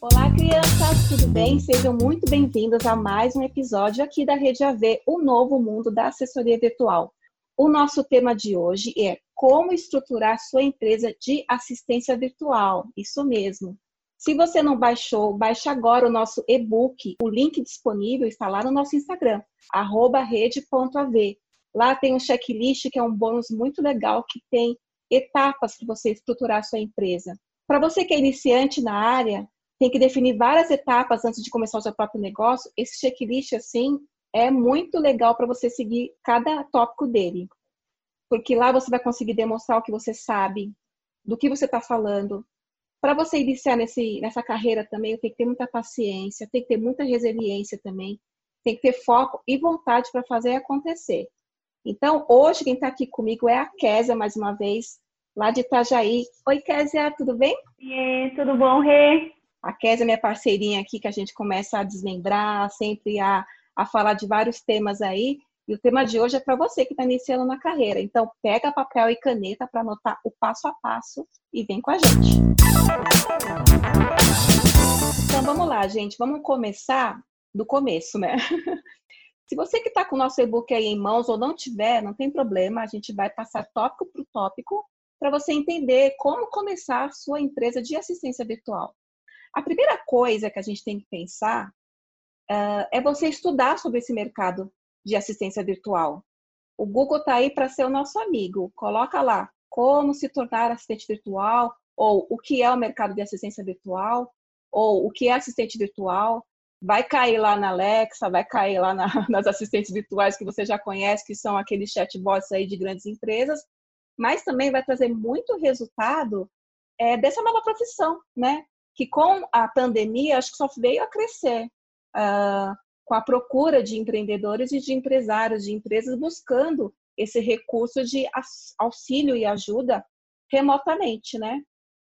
Olá, crianças, tudo bem? Sejam muito bem-vindos a mais um episódio aqui da Rede AV, o novo mundo da assessoria virtual. O nosso tema de hoje é como estruturar sua empresa de assistência virtual. Isso mesmo. Se você não baixou, baixe agora o nosso e-book. O link disponível está lá no nosso Instagram, rede.av. Lá tem um checklist que é um bônus muito legal que tem etapas para você estruturar a sua empresa. Para você que é iniciante na área, tem que definir várias etapas antes de começar o seu próprio negócio. Esse checklist, assim, é muito legal para você seguir cada tópico dele. Porque lá você vai conseguir demonstrar o que você sabe, do que você está falando. Para você iniciar nesse, nessa carreira também, tem que ter muita paciência, tem que ter muita resiliência também, tem que ter foco e vontade para fazer acontecer. Então, hoje, quem está aqui comigo é a Késia, mais uma vez, lá de Itajaí. Oi, Késia, tudo bem? E tudo bom, Rê? A Késia é minha parceirinha aqui, que a gente começa a desmembrar, sempre a, a falar de vários temas aí. E o tema de hoje é para você que está iniciando na carreira. Então, pega papel e caneta para anotar o passo a passo e vem com a gente. Então, vamos lá, gente. Vamos começar do começo, né? Se você que está com o nosso e-book aí em mãos ou não tiver, não tem problema, a gente vai passar tópico por tópico para você entender como começar sua empresa de assistência virtual. A primeira coisa que a gente tem que pensar uh, é você estudar sobre esse mercado de assistência virtual. O Google está aí para ser o nosso amigo. Coloca lá como se tornar assistente virtual, ou o que é o mercado de assistência virtual, ou o que é assistente virtual. Vai cair lá na Alexa, vai cair lá na, nas assistentes virtuais que você já conhece, que são aqueles chatbots aí de grandes empresas, mas também vai trazer muito resultado é, dessa nova profissão, né? que com a pandemia acho que só veio a crescer uh, com a procura de empreendedores e de empresários, de empresas buscando esse recurso de auxílio e ajuda remotamente, né?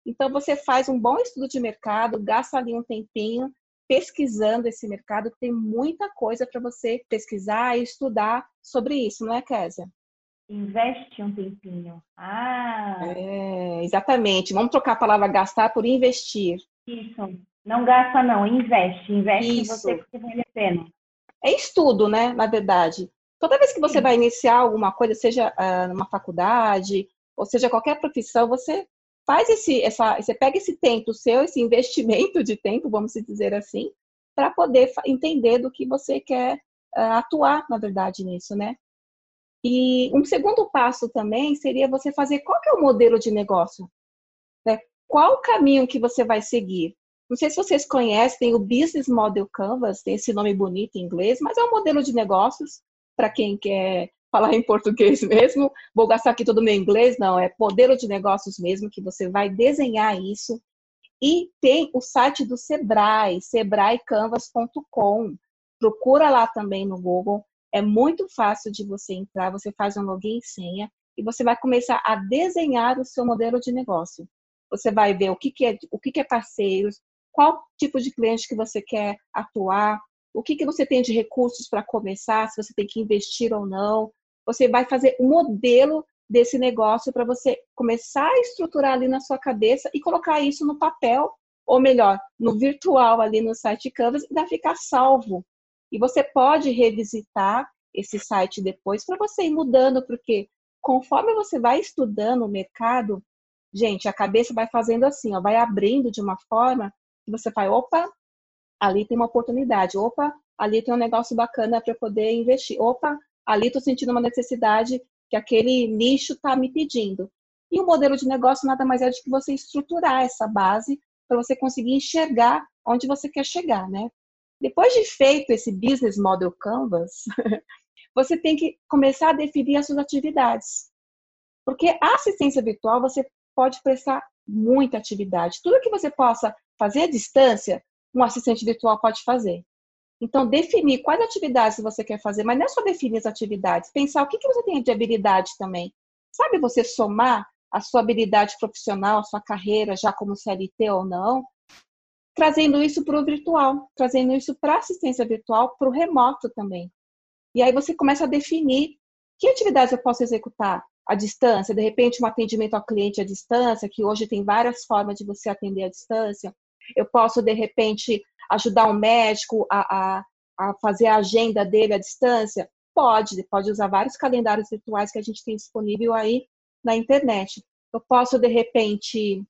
Então você faz um bom estudo de mercado, gasta ali um tempinho pesquisando esse mercado, tem muita coisa para você pesquisar e estudar sobre isso, não é, Késia? Investe um tempinho. Ah! É, exatamente. Vamos trocar a palavra gastar por investir. Isso. Não gasta, não, investe. Investe Isso. em você porque vale a pena. É estudo, né? Na verdade. Toda vez que você Sim. vai iniciar alguma coisa, seja uh, numa faculdade, ou seja qualquer profissão, você faz esse, essa, você pega esse tempo seu, esse investimento de tempo, vamos dizer assim, para poder entender do que você quer uh, atuar, na verdade, nisso, né? E um segundo passo também seria você fazer qual é o modelo de negócio. Né? qual o caminho que você vai seguir. Não sei se vocês conhecem o Business Model Canvas, tem esse nome bonito em inglês, mas é um modelo de negócios para quem quer falar em português mesmo. Vou gastar aqui todo o meu inglês, não, é modelo de negócios mesmo, que você vai desenhar isso. E tem o site do Sebrae, sebraecanvas.com. Procura lá também no Google. É muito fácil de você entrar, você faz um login e senha e você vai começar a desenhar o seu modelo de negócio. Você vai ver o que, que é o que, que é parceiros, qual tipo de cliente que você quer atuar, o que, que você tem de recursos para começar, se você tem que investir ou não. Você vai fazer um modelo desse negócio para você começar a estruturar ali na sua cabeça e colocar isso no papel, ou melhor, no virtual ali no site Canvas e vai ficar salvo. E você pode revisitar esse site depois para você ir mudando, porque conforme você vai estudando o mercado, Gente, a cabeça vai fazendo assim, ó, vai abrindo de uma forma que você faz, opa, ali tem uma oportunidade, opa, ali tem um negócio bacana para poder investir, opa, ali estou sentindo uma necessidade que aquele nicho está me pedindo. E o modelo de negócio nada mais é do que você estruturar essa base para você conseguir enxergar onde você quer chegar, né? Depois de feito esse business model canvas, você tem que começar a definir as suas atividades. Porque a assistência virtual você pode prestar muita atividade. Tudo que você possa fazer à distância, um assistente virtual pode fazer. Então, definir quais atividades você quer fazer, mas não é só definir as atividades, pensar o que, que você tem de habilidade também. Sabe você somar a sua habilidade profissional, a sua carreira, já como CLT ou não, trazendo isso para o virtual, trazendo isso para assistência virtual, para o remoto também. E aí você começa a definir que atividades eu posso executar, à distância, de repente um atendimento ao cliente à distância, que hoje tem várias formas de você atender à distância. Eu posso, de repente, ajudar um médico a, a, a fazer a agenda dele à distância? Pode, pode usar vários calendários virtuais que a gente tem disponível aí na internet. Eu posso, de repente,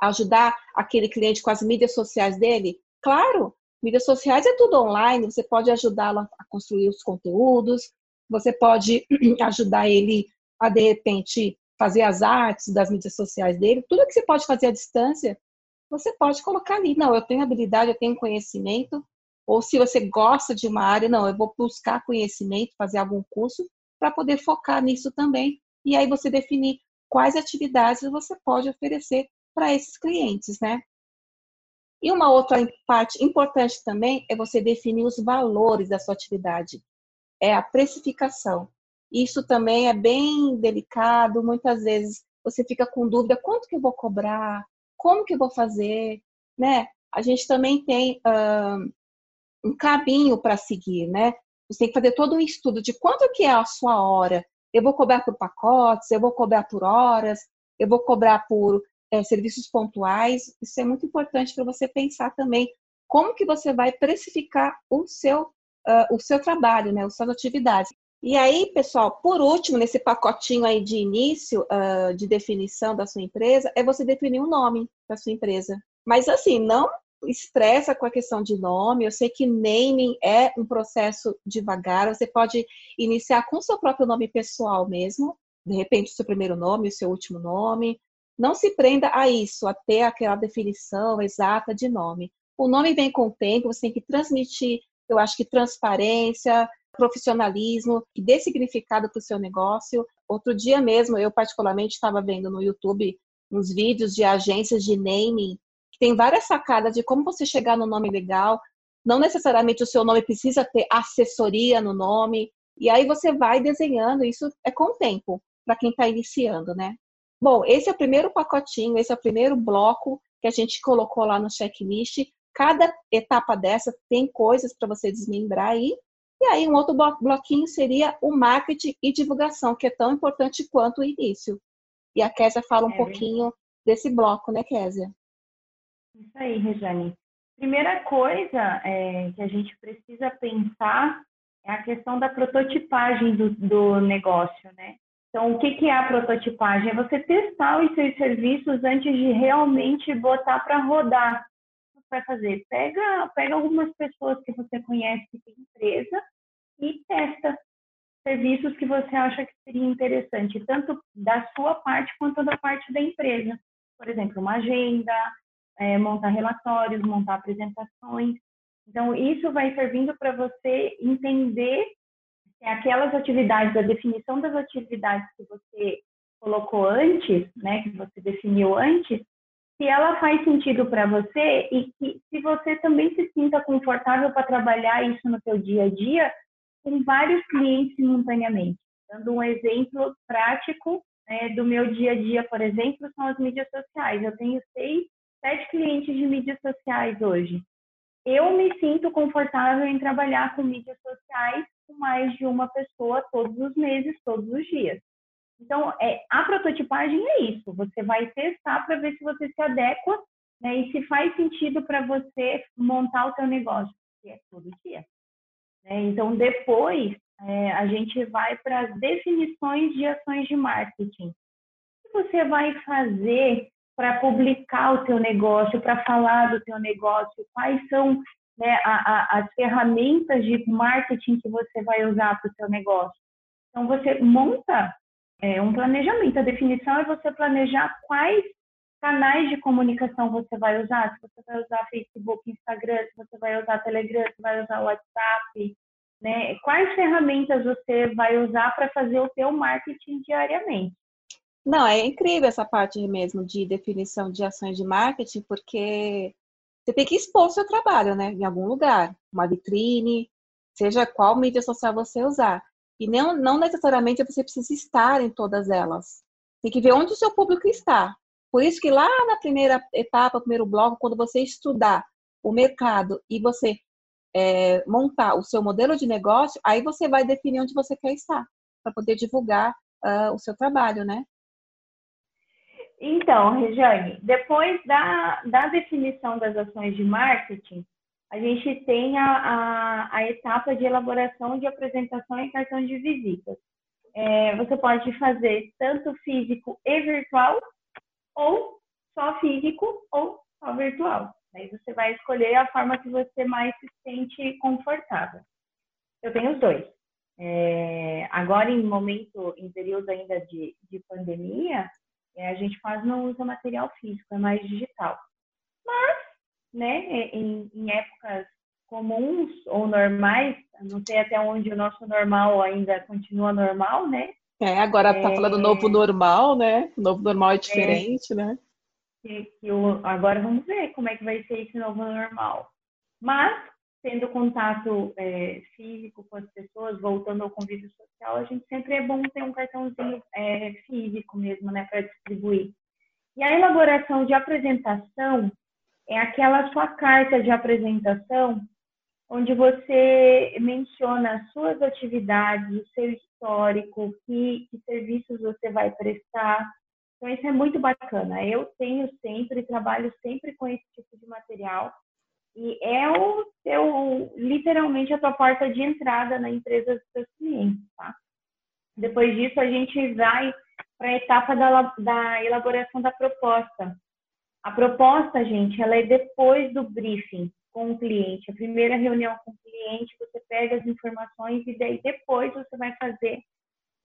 ajudar aquele cliente com as mídias sociais dele? Claro, mídias sociais é tudo online, você pode ajudá-lo a construir os conteúdos, você pode ajudar ele a, de repente, fazer as artes das mídias sociais dele, tudo que você pode fazer à distância, você pode colocar ali. Não, eu tenho habilidade, eu tenho conhecimento, ou se você gosta de uma área, não, eu vou buscar conhecimento, fazer algum curso para poder focar nisso também. E aí você definir quais atividades você pode oferecer para esses clientes, né? E uma outra parte importante também é você definir os valores da sua atividade. É a precificação. Isso também é bem delicado. Muitas vezes você fica com dúvida: quanto que eu vou cobrar? Como que eu vou fazer? Né? A gente também tem um caminho para seguir, né? Você tem que fazer todo um estudo de quanto que é a sua hora. Eu vou cobrar por pacotes, eu vou cobrar por horas, eu vou cobrar por é, serviços pontuais. Isso é muito importante para você pensar também como que você vai precificar o seu, uh, o seu trabalho, né, as suas atividades. E aí, pessoal, por último, nesse pacotinho aí de início, uh, de definição da sua empresa, é você definir um nome da sua empresa. Mas assim, não estressa com a questão de nome. Eu sei que naming é um processo devagar. Você pode iniciar com o seu próprio nome pessoal mesmo, de repente o seu primeiro nome, o seu último nome. Não se prenda a isso, a ter aquela definição exata de nome. O nome vem com o tempo, você tem que transmitir, eu acho que transparência, profissionalismo, que dê significado para o seu negócio. Outro dia mesmo, eu particularmente estava vendo no YouTube uns vídeos de agências de naming, que tem várias sacadas de como você chegar no nome legal. Não necessariamente o seu nome precisa ter assessoria no nome. E aí você vai desenhando, isso é com o tempo, para quem está iniciando, né? Bom, esse é o primeiro pacotinho, esse é o primeiro bloco que a gente colocou lá no checklist. Cada etapa dessa tem coisas para você desmembrar aí. E aí, um outro bloquinho seria o marketing e divulgação, que é tão importante quanto o início. E a Késia fala um é pouquinho desse bloco, né, Késia? Isso aí, Rejane. Primeira coisa é, que a gente precisa pensar é a questão da prototipagem do, do negócio, né? Então, o que, é a prototipagem? É você testar os seus serviços antes de realmente botar para rodar. Vai fazer? Pega, pega algumas pessoas que você conhece que tem empresa e testa serviços que você acha que seria interessante, tanto da sua parte quanto da parte da empresa. Por exemplo, uma agenda, é, montar relatórios, montar apresentações. Então, isso vai servindo para você entender é aquelas atividades, a definição das atividades que você colocou antes, né, que você definiu antes, se ela faz sentido para você e que se você também se sinta confortável para trabalhar isso no seu dia a dia com vários clientes simultaneamente. Dando um exemplo prático né, do meu dia a dia, por exemplo, são as mídias sociais. Eu tenho seis, sete clientes de mídias sociais hoje. Eu me sinto confortável em trabalhar com mídias sociais com mais de uma pessoa todos os meses, todos os dias. Então, é, a prototipagem é isso. Você vai testar para ver se você se adequa né, e se faz sentido para você montar o seu negócio, que é todo dia. Né? Então, depois, é, a gente vai para as definições de ações de marketing. O que você vai fazer para publicar o seu negócio, para falar do seu negócio? Quais são né, a, a, as ferramentas de marketing que você vai usar para o seu negócio. Então, você monta é, um planejamento. A definição é você planejar quais canais de comunicação você vai usar. Se você vai usar Facebook, Instagram, se você vai usar Telegram, se vai usar WhatsApp, né? Quais ferramentas você vai usar para fazer o seu marketing diariamente? Não, é incrível essa parte mesmo de definição de ações de marketing, porque você tem que expor o seu trabalho, né? Em algum lugar, uma vitrine, seja qual mídia social você usar. E não, não necessariamente você precisa estar em todas elas. Tem que ver onde o seu público está. Por isso que lá na primeira etapa, primeiro bloco, quando você estudar o mercado e você é, montar o seu modelo de negócio, aí você vai definir onde você quer estar, para poder divulgar uh, o seu trabalho, né? Então, Regiane, depois da, da definição das ações de marketing, a gente tem a, a, a etapa de elaboração de apresentação e cartão de visitas. É, você pode fazer tanto físico e virtual, ou só físico ou só virtual. Aí você vai escolher a forma que você mais se sente confortável. Eu tenho os dois. É, agora, em momento, em período ainda de, de pandemia, é, a gente quase não usa material físico, é mais digital. Mas, né, é, em, em épocas comuns ou normais, não sei até onde o nosso normal ainda continua normal, né? É, agora tá falando novo normal, né? O novo normal é diferente, é, né? Que, que o, agora vamos ver como é que vai ser esse novo normal. Mas, tendo contato é, físico com as pessoas, voltando ao convívio social, a gente sempre é bom ter um cartãozinho é, físico mesmo, né, para distribuir. E a elaboração de apresentação é aquela sua carta de apresentação onde você menciona as suas atividades, o seu histórico, que, que serviços você vai prestar. Então, isso é muito bacana. Eu tenho sempre, trabalho sempre com esse tipo de material e é o seu, literalmente a tua porta de entrada na empresa dos seus clientes, tá? Depois disso, a gente vai para a etapa da, da elaboração da proposta. A proposta, gente, ela é depois do briefing com o cliente. A primeira reunião com o cliente, você pega as informações e daí depois você vai fazer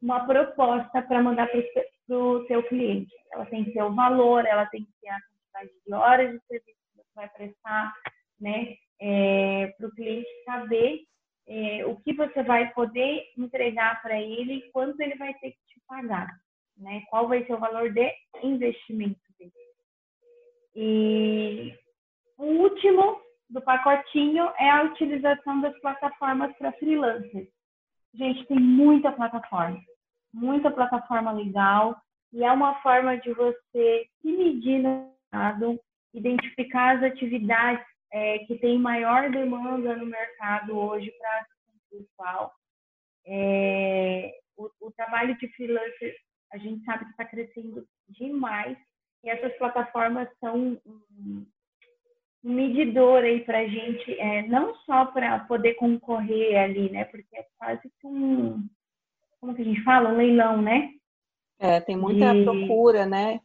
uma proposta para mandar para o seu cliente. Ela tem que ter o valor, ela tem que ter a quantidade de horas de serviço que você vai prestar, né? É, para o cliente saber é, o que você vai poder entregar para ele e quanto ele vai ter que te pagar, né? Qual vai ser o valor de investimento. E o último do pacotinho é a utilização das plataformas para freelancers. Gente, tem muita plataforma, muita plataforma legal e é uma forma de você se medir no mercado, identificar as atividades é, que têm maior demanda no mercado hoje para assistente virtual. É, o, o trabalho de freelancer, a gente sabe que está crescendo demais e essas plataformas são um, medidor aí para a gente, é, não só para poder concorrer ali, né? Porque é quase que um, como que a gente fala? Um leilão, né? É, tem muita De... procura, né?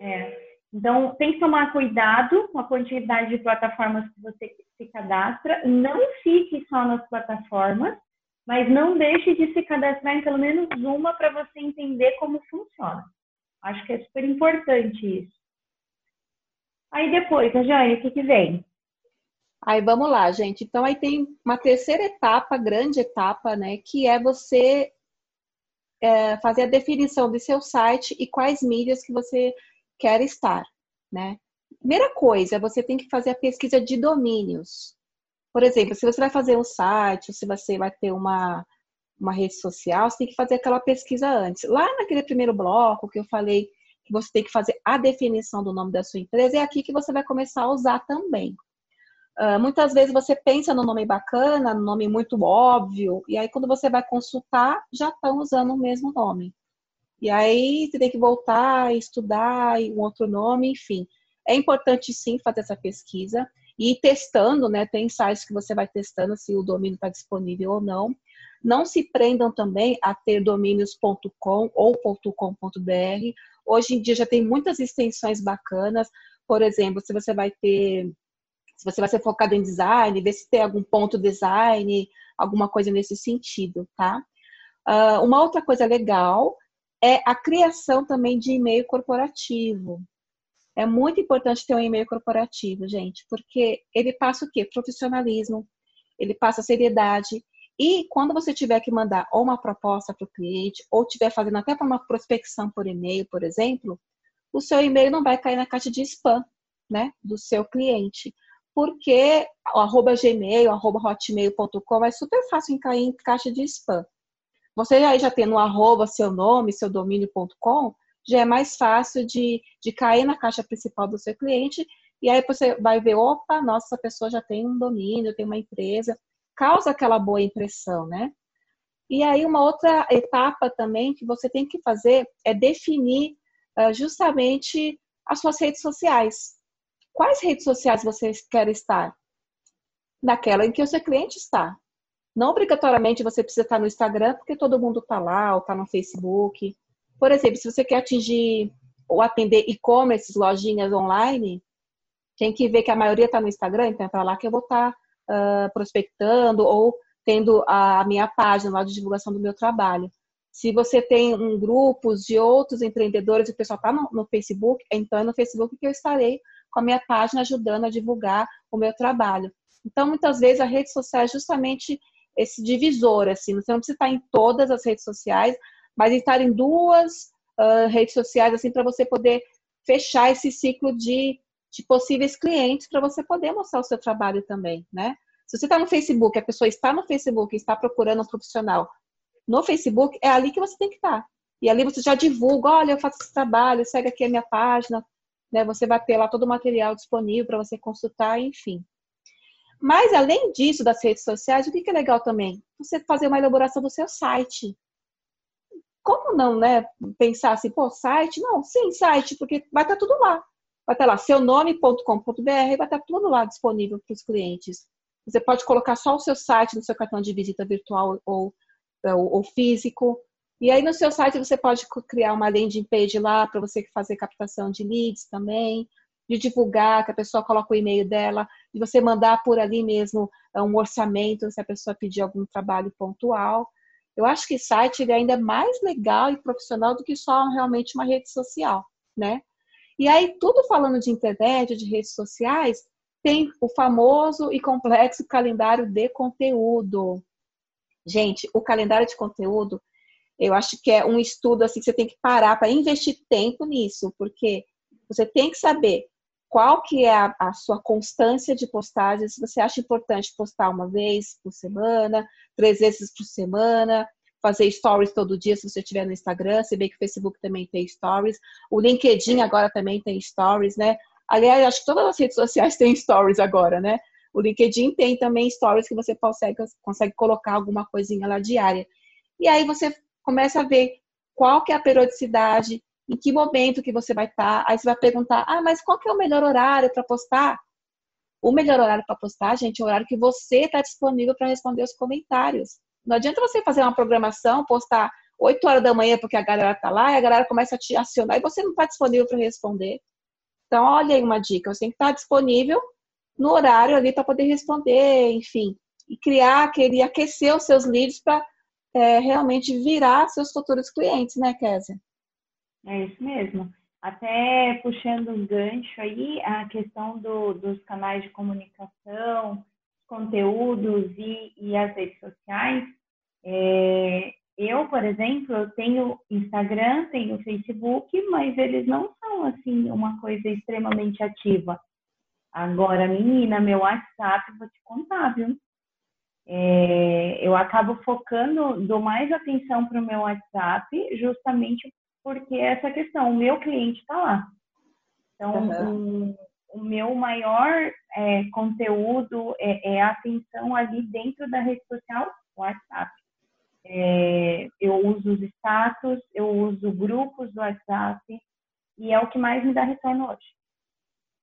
É. Então, tem que tomar cuidado com a quantidade de plataformas que você se cadastra. Não fique só nas plataformas, mas não deixe de se cadastrar em pelo menos uma para você entender como funciona. Acho que é super importante isso. Aí depois, a Jane, o que, que vem? Aí vamos lá, gente. Então aí tem uma terceira etapa, grande etapa, né? Que é você é, fazer a definição do seu site e quais mídias que você quer estar, né? Primeira coisa, você tem que fazer a pesquisa de domínios. Por exemplo, se você vai fazer um site, se você vai ter uma, uma rede social, você tem que fazer aquela pesquisa antes. Lá naquele primeiro bloco que eu falei que você tem que fazer a definição do nome da sua empresa, é aqui que você vai começar a usar também. Uh, muitas vezes você pensa no nome bacana, no nome muito óbvio, e aí quando você vai consultar, já estão usando o mesmo nome. E aí você tem que voltar, estudar um outro nome, enfim. É importante sim fazer essa pesquisa e ir testando, né? Tem sites que você vai testando se o domínio está disponível ou não. Não se prendam também a ter domínios.com ou .com.br Hoje em dia já tem muitas extensões bacanas. Por exemplo, se você vai ter, se você vai ser focado em design, ver se tem algum ponto design, alguma coisa nesse sentido, tá? Uh, uma outra coisa legal é a criação também de e-mail corporativo. É muito importante ter um e-mail corporativo, gente, porque ele passa o quê? Profissionalismo, ele passa seriedade, e quando você tiver que mandar ou uma proposta para o cliente, ou tiver fazendo até para uma prospecção por e-mail, por exemplo, o seu e-mail não vai cair na caixa de spam, né, do seu cliente. Porque o arroba gmail, arroba hotmail.com é super fácil em cair em caixa de spam. Você aí já tendo arroba, seu nome, seu domínio.com, já é mais fácil de, de cair na caixa principal do seu cliente. E aí você vai ver, opa, nossa, essa pessoa já tem um domínio, tem uma empresa, causa aquela boa impressão, né? E aí, uma outra etapa também que você tem que fazer é definir uh, justamente as suas redes sociais. Quais redes sociais você quer estar? Naquela em que o seu cliente está. Não obrigatoriamente você precisa estar no Instagram, porque todo mundo está lá, ou está no Facebook. Por exemplo, se você quer atingir ou atender e-commerce, lojinhas online, tem que ver que a maioria está no Instagram, então é para lá que eu vou estar tá, uh, prospectando ou tendo a minha página lá de divulgação do meu trabalho. Se você tem um grupos de outros empreendedores e o pessoal está no, no, Facebook, então é no Facebook que eu estarei com a minha página ajudando a divulgar o meu trabalho. Então, muitas vezes a rede social é justamente esse divisor, assim, você não precisa estar em todas as redes sociais, mas estar em duas uh, redes sociais, assim, para você poder fechar esse ciclo de, de possíveis clientes, para você poder mostrar o seu trabalho também, né? Se você está no Facebook, a pessoa está no Facebook está procurando um profissional no Facebook, é ali que você tem que estar. E ali você já divulga, olha, eu faço esse trabalho, segue aqui a minha página, né? Você vai ter lá todo o material disponível para você consultar, enfim. Mas além disso, das redes sociais, o que é legal também? Você fazer uma elaboração do seu site. Como não, né? Pensar assim, pô, site? Não, sim, site, porque vai estar tudo lá. Vai estar lá, seunome.com.br, vai estar tudo lá disponível para os clientes. Você pode colocar só o seu site no seu cartão de visita virtual ou, ou, ou físico. E aí no seu site você pode criar uma landing page lá para você fazer captação de leads também, de divulgar, que a pessoa coloca o e-mail dela, de você mandar por ali mesmo é, um orçamento se a pessoa pedir algum trabalho pontual. Eu acho que site ele ainda é mais legal e profissional do que só realmente uma rede social, né? E aí, tudo falando de internet, de redes sociais, tem o famoso e complexo calendário de conteúdo. Gente, o calendário de conteúdo, eu acho que é um estudo assim que você tem que parar para investir tempo nisso, porque você tem que saber qual que é a, a, sua constância de postagens. Se você acha importante postar uma vez por semana, três vezes por semana, fazer stories todo dia se você estiver no Instagram, você vê que o Facebook também tem stories, o LinkedIn agora também tem stories, né? Aliás, acho que todas as redes sociais têm stories agora, né? O LinkedIn tem também stories que você consegue, consegue colocar alguma coisinha lá diária. E aí você começa a ver qual que é a periodicidade, em que momento que você vai estar. Aí você vai perguntar, ah, mas qual que é o melhor horário para postar? O melhor horário para postar, gente, é o horário que você está disponível para responder os comentários. Não adianta você fazer uma programação, postar 8 horas da manhã porque a galera está lá e a galera começa a te acionar e você não está disponível para responder. Então, olha aí uma dica, você tem que estar disponível no horário ali para poder responder, enfim, e criar aquele, aquecer os seus leads para é, realmente virar seus futuros clientes, né, Kézia? É isso mesmo. Até puxando um gancho aí, a questão do, dos canais de comunicação, conteúdos e, e as redes sociais. É, eu, por exemplo, eu tenho Instagram, tenho Facebook, mas eles não são assim uma coisa extremamente ativa. Agora, menina, meu WhatsApp, vou te contar, viu? É, eu acabo focando, dou mais atenção para o meu WhatsApp, justamente porque essa questão, o meu cliente está lá. Então, uhum. o, o, meu maior é, conteúdo é, é a atenção ali dentro da rede social WhatsApp. É, eu uso os status, eu uso grupos do WhatsApp e é o que mais me dá retorno hoje.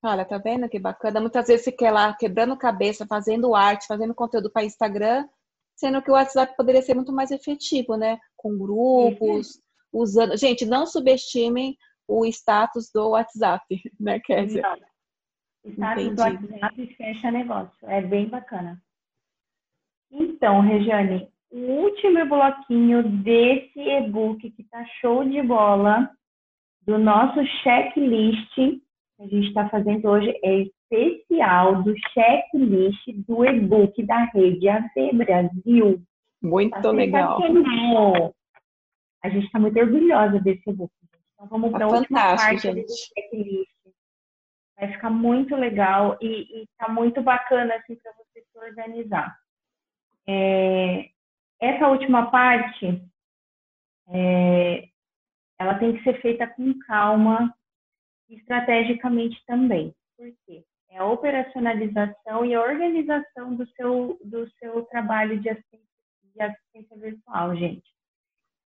Olha, tá vendo que bacana? Muitas vezes você quer lá quebrando cabeça, fazendo arte, fazendo conteúdo para Instagram, sendo que o WhatsApp poderia ser muito mais efetivo, né? Com grupos, uhum. usando. Gente, não subestimem o status do WhatsApp, né, Kézia? Não. O status Entendi. do WhatsApp fecha negócio. É bem bacana. Então, Regiane, o último bloquinho desse e-book que tá show de bola, do nosso checklist que a gente está fazendo hoje, é especial do checklist do e-book da Rede AV Brasil. Muito tá legal. A gente está muito orgulhosa desse e-book. Então vamos para a tá última parte gente. do checklist. Vai ficar muito legal e está muito bacana assim para você se organizar. É, essa última parte, é, ela tem que ser feita com calma, estrategicamente também. Por quê? É a operacionalização e a organização do seu, do seu trabalho de assistência de assistência virtual, gente.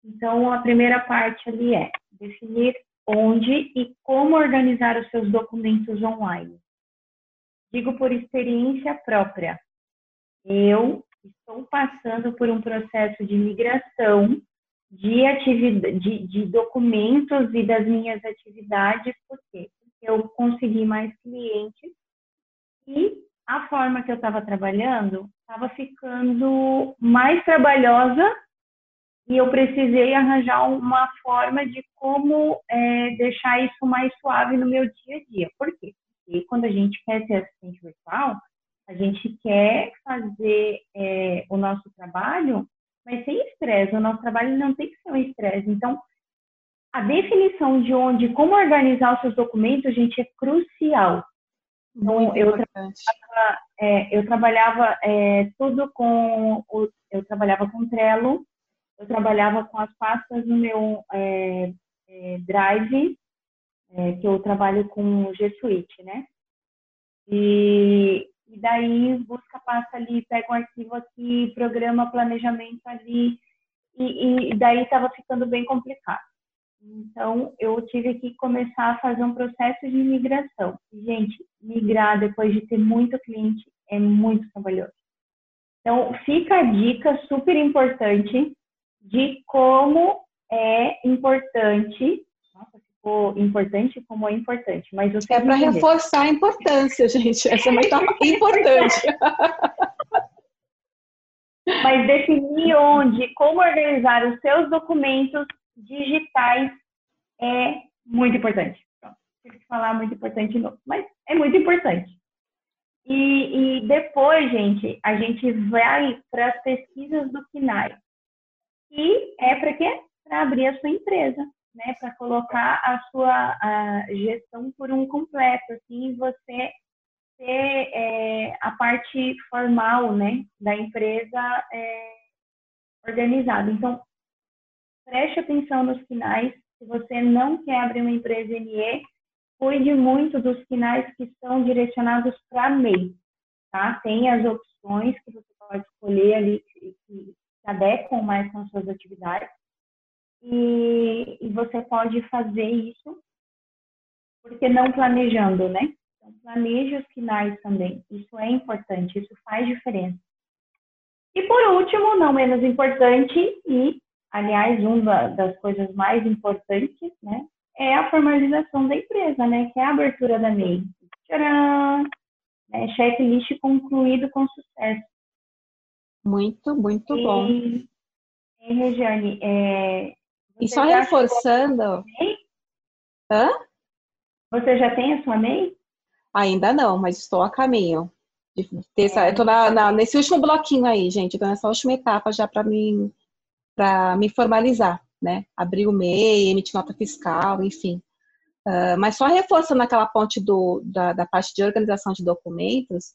Então, a primeira parte ali é definir onde e como organizar os seus documentos online. Digo por experiência própria. Eu estou passando por um processo de migração de, atividade, de, de documentos e das minhas atividades, por quê? Porque eu consegui mais clientes e a forma que eu estava trabalhando estava ficando mais trabalhosa e eu precisei arranjar uma forma de como é, deixar isso mais suave no meu dia a dia. Por quê? Porque quando a gente quer ser assistente virtual, a gente quer fazer é, o nosso trabalho, mas sem estresse. O nosso trabalho não tem que ser um estresse. Então, a definição de onde, como organizar os seus documentos, gente, é crucial. Então, eu trabalhava, é, eu trabalhava é, tudo com, eu trabalhava com Trello, eu trabalhava com as pastas no meu é, é, Drive, é, que eu trabalho com G Suite, né? E, e daí busca pasta ali, pega um arquivo aqui, programa planejamento ali, e, e daí estava ficando bem complicado. Então, eu tive que começar a fazer um processo de migração. Gente, migrar depois de ter muito cliente é muito trabalhoso. Então, fica a dica super importante de como é importante. Ficou importante como é importante, mas você é para reforçar a importância, gente. Essa é uma etapa importante. mas definir onde, como organizar os seus documentos digitais é muito importante. Pronto, tive que falar muito importante de novo, mas é muito importante. E, e depois, gente, a gente vai para as pesquisas do KINAI. E é para quê? Para abrir a sua empresa, né? Para colocar a sua a gestão por um completo, assim, você ter é, a parte formal, né, da empresa é, organizada. Então, preste atenção nos finais. Se você não quer abrir uma empresa NE, cuide muito dos finais que estão direcionados para MEI, tá? Tem as opções que você pode escolher ali que se adequam mais com as suas atividades. E, e você pode fazer isso porque não planejando, né? Então, planeje os finais também. Isso é importante, isso faz diferença. E por último, não menos importante, e aliás, uma das coisas mais importantes, né, é a formalização da empresa, né, que é a abertura da MEI. Tcharam! Né, checklist concluído com sucesso. Muito, muito e, bom. E, Regiane, é, e só reforçando. Hã? Você já tem a sua MEI? Ainda não, mas estou a caminho. De ter essa, eu estou na, na, nesse último bloquinho aí, gente. Estou nessa última etapa já para me, me formalizar, né? Abrir o MEI, emitir nota fiscal, enfim. Uh, mas só reforçando aquela ponte do, da, da parte de organização de documentos,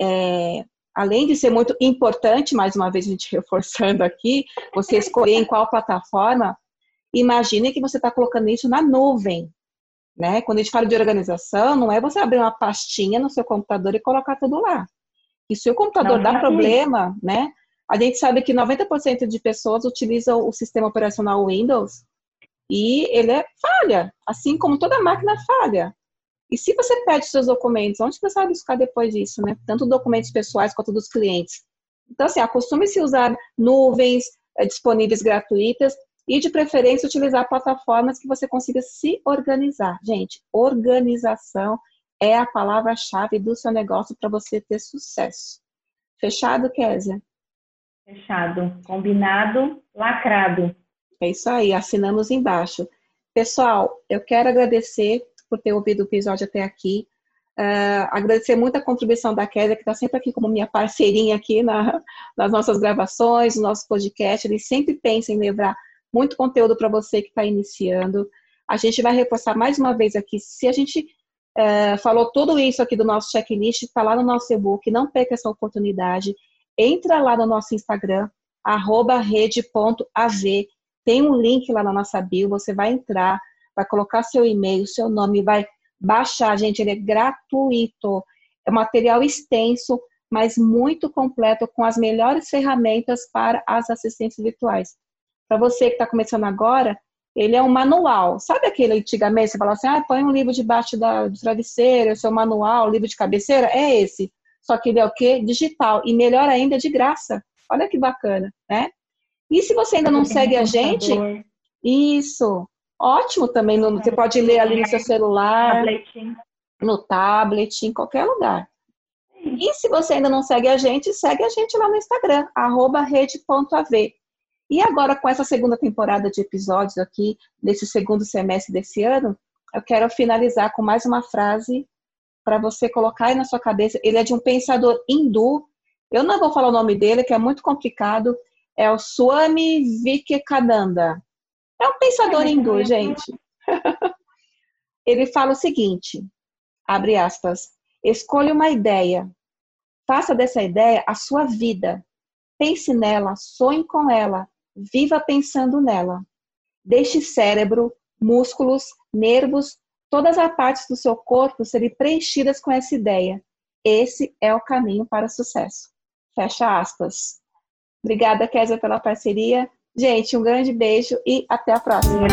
é, além de ser muito importante, mais uma vez a gente reforçando aqui, você escolher em qual plataforma, imagine que você está colocando isso na nuvem. Né? Quando a gente fala de organização, não é você abrir uma pastinha no seu computador e colocar tudo lá. E se o computador não, dá problema, né? A gente sabe que 90% de pessoas utilizam o sistema operacional Windows e ele é falha, assim como toda máquina falha. E se você perde seus documentos, onde você vai buscar depois disso, né? Tanto documentos pessoais quanto dos clientes. Então, assim, acostume-se a usar nuvens é, disponíveis gratuitas e, de preferência, utilizar plataformas que você consiga se organizar. Gente, organização é a palavra-chave do seu negócio para você ter sucesso. Fechado, Kézia? Fechado. Combinado, lacrado. É isso aí, assinamos embaixo. Pessoal, eu quero agradecer por ter ouvido o episódio até aqui. Uh, agradecer muito a contribuição da Kézia, que está sempre aqui como minha parceirinha aqui na, nas nossas gravações, no nosso podcast. Ele sempre pensa em levar muito conteúdo para você que está iniciando. A gente vai reforçar mais uma vez aqui, se a gente uh, falou tudo isso aqui do nosso checklist, está lá no nosso e-book, não perca essa oportunidade. Entra lá no nosso Instagram, rede.av, tem um link lá na nossa bio, você vai entrar, vai colocar seu e-mail, seu nome, vai baixar, gente, ele é gratuito. É um material extenso, mas muito completo com as melhores ferramentas para as assistentes virtuais. Para você que está começando agora, ele é um manual. Sabe aquele antigamente, você fala assim, ah, põe um livro debaixo da, do travesseiro, é seu manual, livro de cabeceira? É esse. Só que ele é o quê? Digital. E melhor ainda, de graça. Olha que bacana, né? E se você ainda não segue a gente, isso. Ótimo também. No, você pode ler ali no seu celular, no tablet, em qualquer lugar. E se você ainda não segue a gente, segue a gente lá no Instagram, rede.av. E agora, com essa segunda temporada de episódios aqui, nesse segundo semestre desse ano, eu quero finalizar com mais uma frase para você colocar aí na sua cabeça. Ele é de um pensador hindu. Eu não vou falar o nome dele, que é muito complicado. É o Swami Vivekananda. É um pensador é, hindu, gente. Ele fala o seguinte, abre aspas, escolha uma ideia, faça dessa ideia a sua vida, pense nela, sonhe com ela, viva pensando nela. Deixe cérebro, músculos, nervos, todas as partes do seu corpo serem preenchidas com essa ideia. Esse é o caminho para o sucesso. Fecha aspas. Obrigada, Kézia, pela parceria. Gente, um grande beijo e até a próxima.